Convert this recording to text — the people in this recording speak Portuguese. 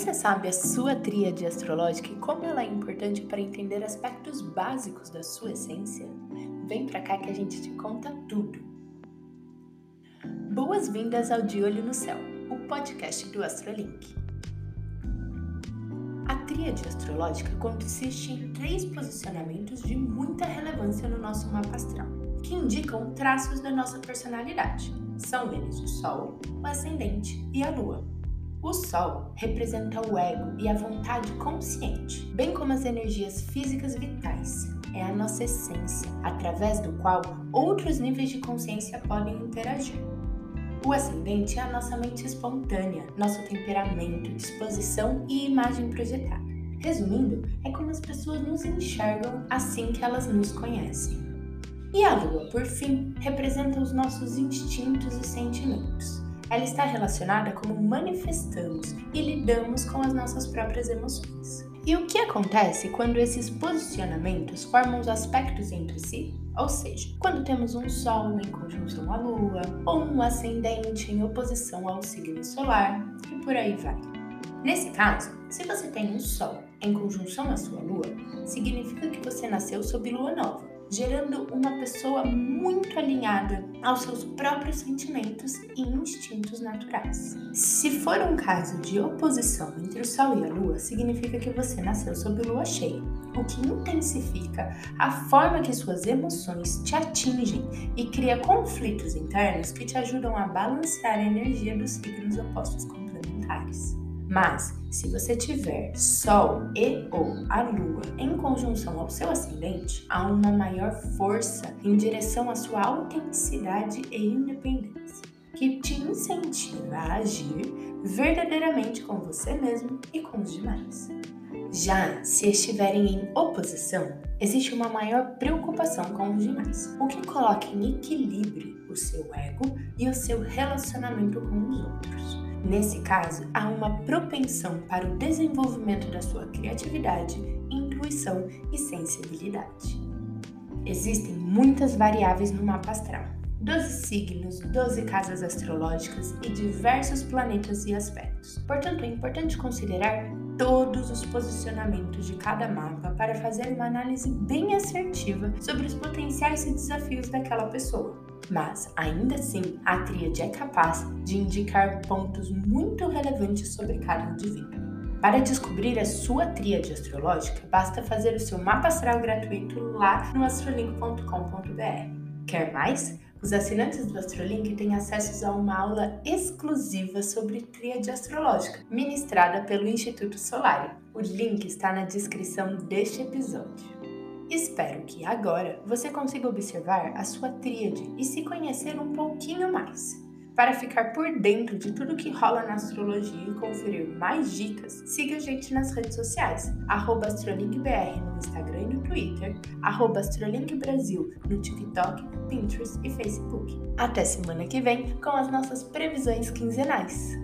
Você sabe a sua tríade astrológica e como ela é importante para entender aspectos básicos da sua essência? Vem pra cá que a gente te conta tudo. Boas-vindas ao De Olho no Céu, o podcast do Astrolink. A tríade astrológica consiste em três posicionamentos de muita relevância no nosso mapa astral, que indicam traços da nossa personalidade. São eles o Sol, o Ascendente e a Lua. O Sol representa o ego e a vontade consciente, bem como as energias físicas vitais. É a nossa essência, através do qual outros níveis de consciência podem interagir. O ascendente é a nossa mente espontânea, nosso temperamento, disposição e imagem projetada. Resumindo, é como as pessoas nos enxergam assim que elas nos conhecem. E a lua, por fim, representa os nossos instintos e sentimentos ela está relacionada como manifestamos e lidamos com as nossas próprias emoções. E o que acontece quando esses posicionamentos formam os aspectos entre si? Ou seja, quando temos um Sol em conjunção à Lua, ou um ascendente em oposição ao signo solar, e por aí vai. Nesse caso, se você tem um Sol em conjunção à sua Lua, significa que você nasceu sob Lua Nova gerando uma pessoa muito alinhada aos seus próprios sentimentos e instintos naturais. Se for um caso de oposição entre o Sol e a Lua, significa que você nasceu sob lua cheia, o que intensifica a forma que suas emoções te atingem e cria conflitos internos que te ajudam a balancear a energia dos signos opostos complementares. Mas, se você tiver Sol e ou a Lua em conjunção ao seu ascendente, há uma maior força em direção à sua autenticidade e independência, que te incentiva a agir verdadeiramente com você mesmo e com os demais. Já se estiverem em oposição, existe uma maior preocupação com os demais, o que coloca em equilíbrio o seu ego e o seu relacionamento com os outros. Nesse caso, há uma propensão para o desenvolvimento da sua criatividade, intuição e sensibilidade. Existem muitas variáveis no mapa astral. 12 signos, 12 casas astrológicas e diversos planetas e aspectos. Portanto, é importante considerar todos os posicionamentos de cada mapa para fazer uma análise bem assertiva sobre os potenciais e desafios daquela pessoa mas ainda assim a tríade é capaz de indicar pontos muito relevantes sobre cada indivíduo. Para descobrir a sua tríade astrológica, basta fazer o seu mapa astral gratuito lá no astrolink.com.br. Quer mais? Os assinantes do Astrolink têm acesso a uma aula exclusiva sobre tríade astrológica, ministrada pelo Instituto Solar. O link está na descrição deste episódio. Espero que agora você consiga observar a sua tríade e se conhecer um pouquinho mais. Para ficar por dentro de tudo que rola na astrologia e conferir mais dicas, siga a gente nas redes sociais, AstrolinkBR no Instagram e no Twitter, AstrolinkBrasil no TikTok, Pinterest e Facebook. Até semana que vem com as nossas previsões quinzenais.